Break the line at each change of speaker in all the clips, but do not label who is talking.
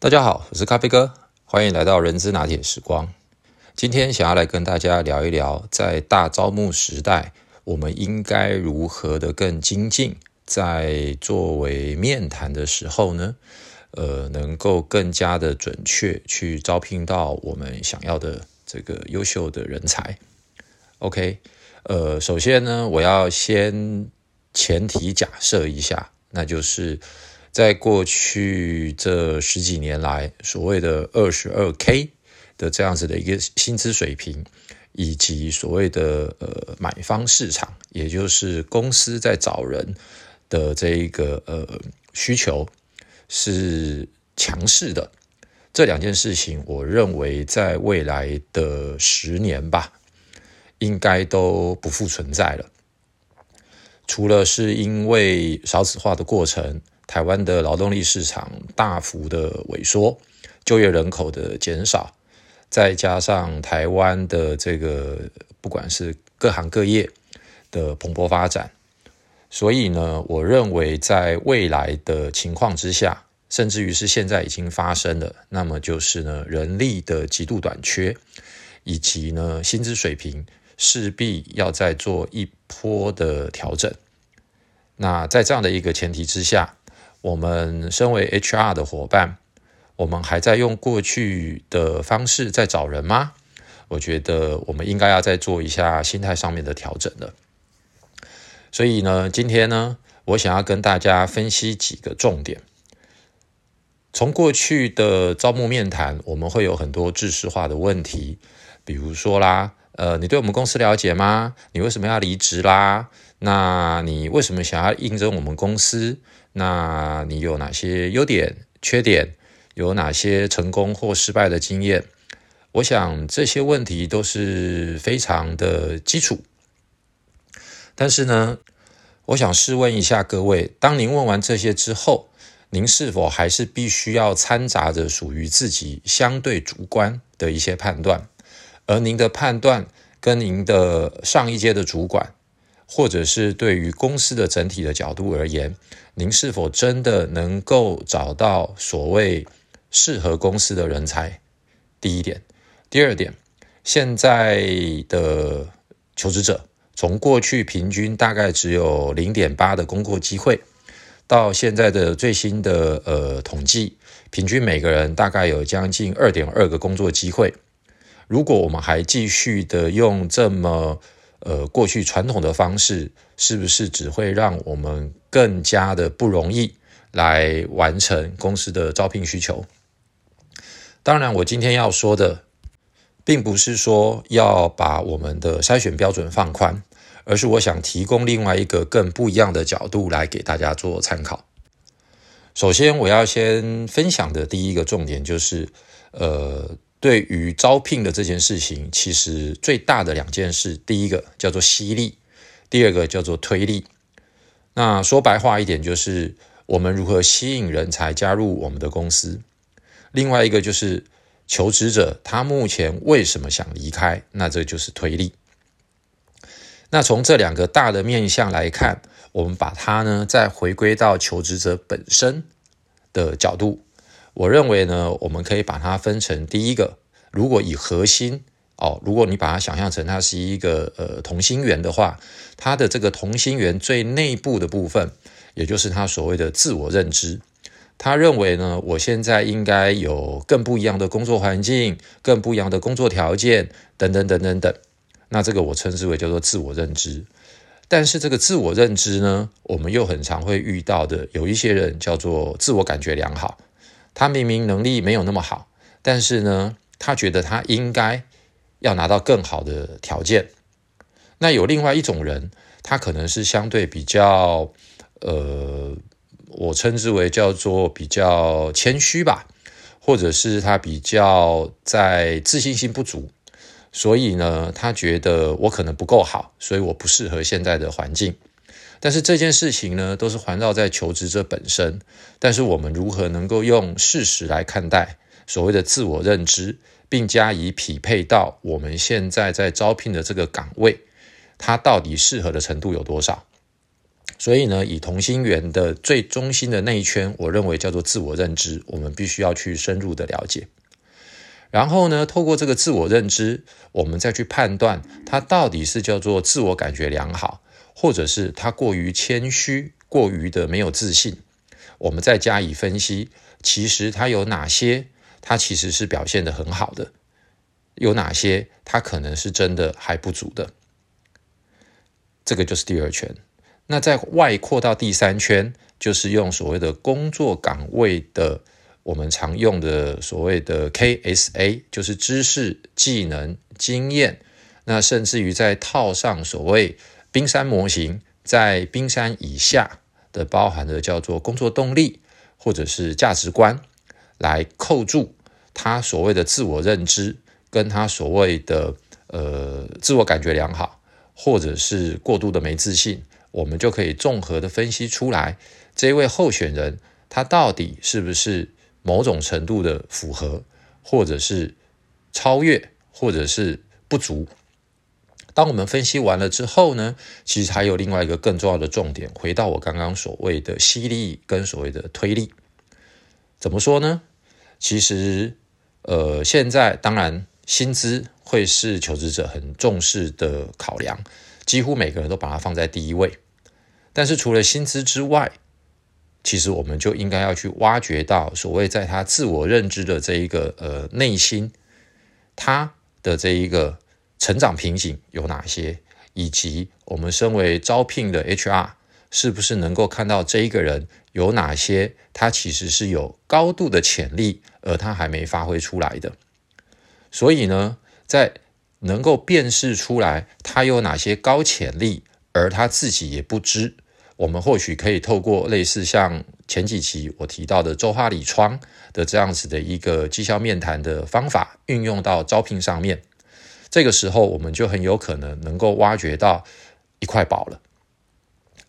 大家好，我是咖啡哥，欢迎来到人资拿铁时光。今天想要来跟大家聊一聊，在大招募时代，我们应该如何的更精进，在作为面谈的时候呢，呃，能够更加的准确去招聘到我们想要的这个优秀的人才。OK，呃，首先呢，我要先前提假设一下，那就是。在过去这十几年来，所谓的二十二 K 的这样子的一个薪资水平，以及所谓的呃买方市场，也就是公司在找人的这一个呃需求是强势的，这两件事情，我认为在未来的十年吧，应该都不复存在了。除了是因为少子化的过程。台湾的劳动力市场大幅的萎缩，就业人口的减少，再加上台湾的这个不管是各行各业的蓬勃发展，所以呢，我认为在未来的情况之下，甚至于是现在已经发生了，那么就是呢，人力的极度短缺，以及呢，薪资水平势必要再做一波的调整。那在这样的一个前提之下，我们身为 HR 的伙伴，我们还在用过去的方式在找人吗？我觉得我们应该要再做一下心态上面的调整了。所以呢，今天呢，我想要跟大家分析几个重点。从过去的招募面谈，我们会有很多知识化的问题，比如说啦，呃，你对我们公司了解吗？你为什么要离职啦？那你为什么想要应征我们公司？那你有哪些优点、缺点？有哪些成功或失败的经验？我想这些问题都是非常的基础。但是呢，我想试问一下各位：当您问完这些之后，您是否还是必须要掺杂着属于自己相对主观的一些判断？而您的判断跟您的上一届的主管？或者是对于公司的整体的角度而言，您是否真的能够找到所谓适合公司的人才？第一点，第二点，现在的求职者从过去平均大概只有零点八的工作机会，到现在的最新的呃统计，平均每个人大概有将近二点二个工作机会。如果我们还继续的用这么呃，过去传统的方式是不是只会让我们更加的不容易来完成公司的招聘需求？当然，我今天要说的，并不是说要把我们的筛选标准放宽，而是我想提供另外一个更不一样的角度来给大家做参考。首先，我要先分享的第一个重点就是，呃。对于招聘的这件事情，其实最大的两件事，第一个叫做吸力，第二个叫做推力。那说白话一点，就是我们如何吸引人才加入我们的公司。另外一个就是求职者他目前为什么想离开，那这就是推力。那从这两个大的面向来看，我们把它呢再回归到求职者本身的角度。我认为呢，我们可以把它分成第一个，如果以核心哦，如果你把它想象成它是一个呃同心圆的话，它的这个同心圆最内部的部分，也就是他所谓的自我认知。他认为呢，我现在应该有更不一样的工作环境，更不一样的工作条件，等等等等等。那这个我称之为叫做自我认知。但是这个自我认知呢，我们又很常会遇到的，有一些人叫做自我感觉良好。他明明能力没有那么好，但是呢，他觉得他应该要拿到更好的条件。那有另外一种人，他可能是相对比较，呃，我称之为叫做比较谦虚吧，或者是他比较在自信心不足，所以呢，他觉得我可能不够好，所以我不适合现在的环境。但是这件事情呢，都是环绕在求职者本身。但是我们如何能够用事实来看待所谓的自我认知，并加以匹配到我们现在在招聘的这个岗位，它到底适合的程度有多少？所以呢，以同心圆的最中心的那一圈，我认为叫做自我认知，我们必须要去深入的了解。然后呢，透过这个自我认知，我们再去判断它到底是叫做自我感觉良好，或者是他过于谦虚、过于的没有自信。我们再加以分析，其实他有哪些，他其实是表现的很好的，有哪些他可能是真的还不足的。这个就是第二圈。那在外扩到第三圈，就是用所谓的工作岗位的我们常用的所谓的 KSA，就是知识、技能、经验。那甚至于再套上所谓冰山模型，在冰山以下的包含的叫做工作动力或者是价值观，来扣住他所谓的自我认知，跟他所谓的呃自我感觉良好，或者是过度的没自信。我们就可以综合的分析出来，这位候选人他到底是不是某种程度的符合，或者是超越，或者是不足。当我们分析完了之后呢，其实还有另外一个更重要的重点，回到我刚刚所谓的吸力跟所谓的推力，怎么说呢？其实，呃，现在当然薪资会是求职者很重视的考量。几乎每个人都把它放在第一位，但是除了薪资之外，其实我们就应该要去挖掘到所谓在他自我认知的这一个呃内心，他的这一个成长瓶颈有哪些，以及我们身为招聘的 HR 是不是能够看到这一个人有哪些他其实是有高度的潜力，而他还没发挥出来的。所以呢，在能够辨识出来他有哪些高潜力，而他自己也不知。我们或许可以透过类似像前几期我提到的周哈里窗的这样子的一个绩效面谈的方法，运用到招聘上面。这个时候，我们就很有可能能够挖掘到一块宝了。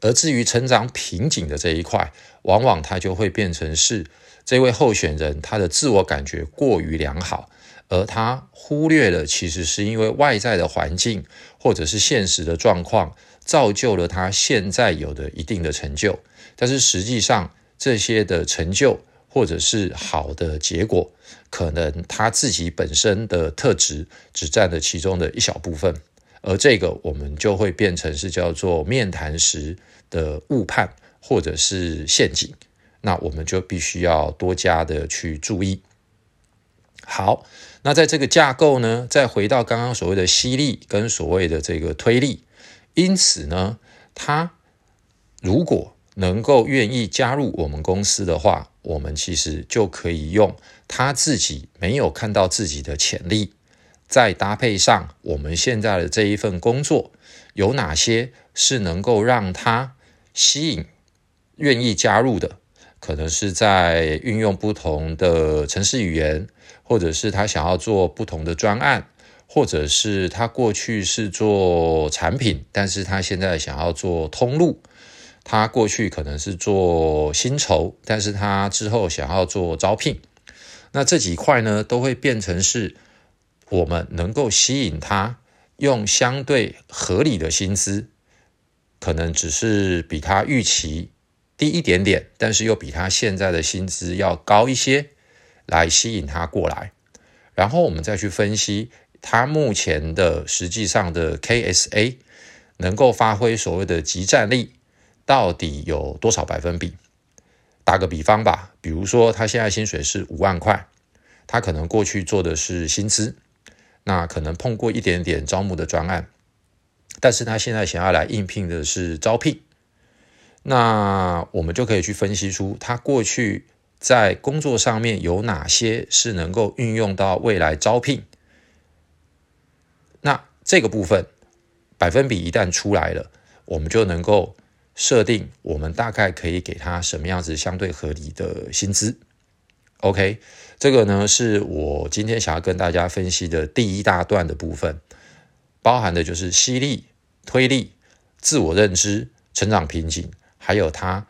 而至于成长瓶颈的这一块，往往它就会变成是这位候选人他的自我感觉过于良好。而他忽略了，其实是因为外在的环境或者是现实的状况，造就了他现在有的一定的成就。但是实际上，这些的成就或者是好的结果，可能他自己本身的特质只占了其中的一小部分。而这个我们就会变成是叫做面谈时的误判或者是陷阱。那我们就必须要多加的去注意。好。那在这个架构呢，再回到刚刚所谓的吸力跟所谓的这个推力，因此呢，他如果能够愿意加入我们公司的话，我们其实就可以用他自己没有看到自己的潜力，再搭配上我们现在的这一份工作，有哪些是能够让他吸引愿意加入的，可能是在运用不同的城市语言。或者是他想要做不同的专案，或者是他过去是做产品，但是他现在想要做通路。他过去可能是做薪酬，但是他之后想要做招聘。那这几块呢，都会变成是我们能够吸引他，用相对合理的薪资，可能只是比他预期低一点点，但是又比他现在的薪资要高一些。来吸引他过来，然后我们再去分析他目前的实际上的 KSA 能够发挥所谓的集战力到底有多少百分比？打个比方吧，比如说他现在薪水是五万块，他可能过去做的是薪资，那可能碰过一点点招募的专案，但是他现在想要来应聘的是招聘，那我们就可以去分析出他过去。在工作上面有哪些是能够运用到未来招聘？那这个部分百分比一旦出来了，我们就能够设定我们大概可以给他什么样子相对合理的薪资。OK，这个呢是我今天想要跟大家分析的第一大段的部分，包含的就是吸力、推力、自我认知、成长瓶颈，还有它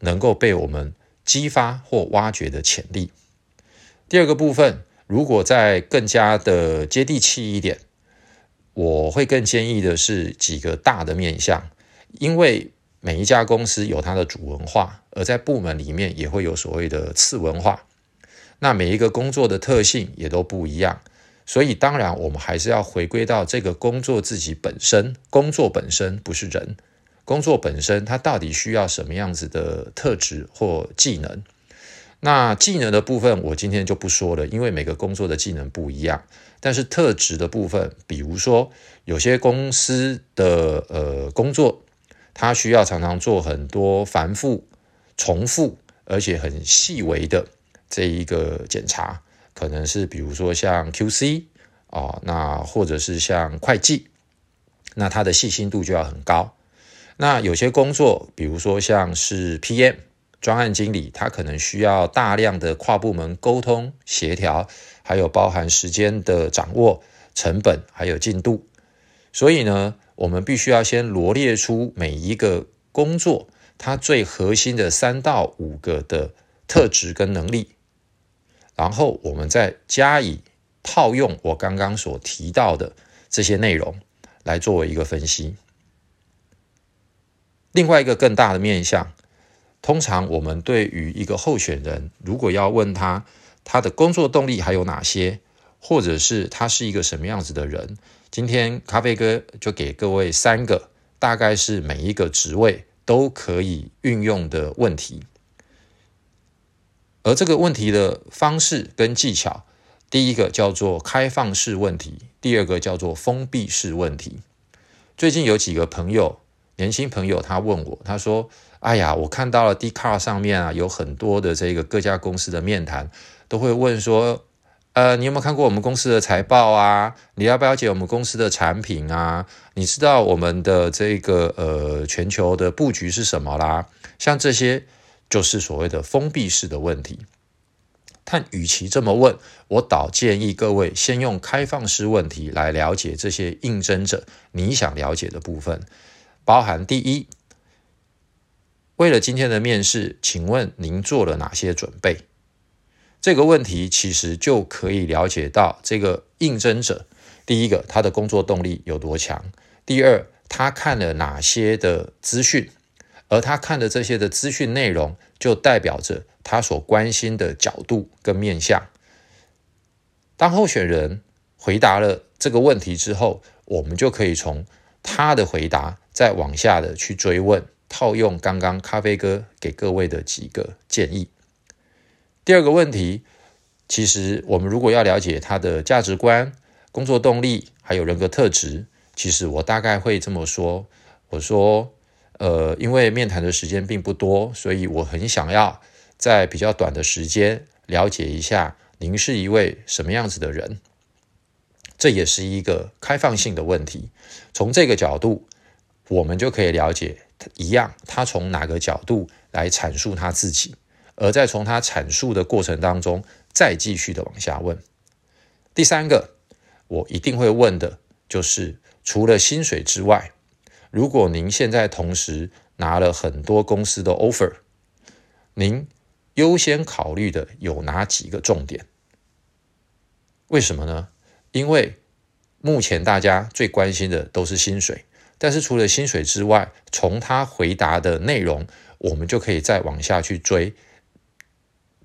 能够被我们。激发或挖掘的潜力。第二个部分，如果再更加的接地气一点，我会更建议的是几个大的面向，因为每一家公司有它的主文化，而在部门里面也会有所谓的次文化。那每一个工作的特性也都不一样，所以当然我们还是要回归到这个工作自己本身。工作本身不是人，工作本身它到底需要什么样子的特质或技能？那技能的部分我今天就不说了，因为每个工作的技能不一样。但是特质的部分，比如说有些公司的呃工作，它需要常常做很多繁复、重复而且很细微的这一个检查，可能是比如说像 QC 啊，那或者是像会计，那它的细心度就要很高。那有些工作，比如说像是 PM。专案经理他可能需要大量的跨部门沟通协调，还有包含时间的掌握、成本还有进度。所以呢，我们必须要先罗列出每一个工作它最核心的三到五个的特质跟能力，然后我们再加以套用我刚刚所提到的这些内容来作为一个分析。另外一个更大的面向。通常我们对于一个候选人，如果要问他他的工作动力还有哪些，或者是他是一个什么样子的人，今天咖啡哥就给各位三个，大概是每一个职位都可以运用的问题。而这个问题的方式跟技巧，第一个叫做开放式问题，第二个叫做封闭式问题。最近有几个朋友，年轻朋友，他问我，他说。哎呀，我看到了 d c a r 上面啊，有很多的这个各家公司的面谈，都会问说，呃，你有没有看过我们公司的财报啊？你要不要解我们公司的产品啊？你知道我们的这个呃全球的布局是什么啦？像这些就是所谓的封闭式的问题。但与其这么问，我倒建议各位先用开放式问题来了解这些应征者你想了解的部分，包含第一。为了今天的面试，请问您做了哪些准备？这个问题其实就可以了解到这个应征者，第一个他的工作动力有多强，第二他看了哪些的资讯，而他看的这些的资讯内容，就代表着他所关心的角度跟面向。当候选人回答了这个问题之后，我们就可以从他的回答再往下的去追问。套用刚刚咖啡哥给各位的几个建议。第二个问题，其实我们如果要了解他的价值观、工作动力还有人格特质，其实我大概会这么说：我说，呃，因为面谈的时间并不多，所以我很想要在比较短的时间了解一下您是一位什么样子的人。这也是一个开放性的问题。从这个角度，我们就可以了解。一样，他从哪个角度来阐述他自己，而在从他阐述的过程当中，再继续的往下问。第三个，我一定会问的就是，除了薪水之外，如果您现在同时拿了很多公司的 offer，您优先考虑的有哪几个重点？为什么呢？因为目前大家最关心的都是薪水。但是除了薪水之外，从他回答的内容，我们就可以再往下去追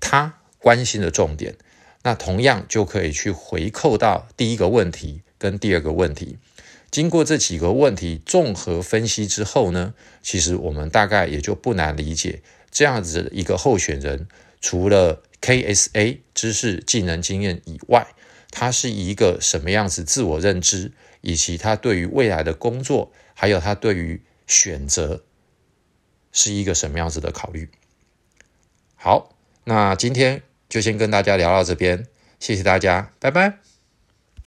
他关心的重点。那同样就可以去回扣到第一个问题跟第二个问题。经过这几个问题综合分析之后呢，其实我们大概也就不难理解这样子一个候选人，除了 KSA 知识、技能、经验以外，他是一个什么样子自我认知，以及他对于未来的工作。还有他对于选择是一个什么样子的考虑？好，那今天就先跟大家聊到这边，谢谢大家，拜拜。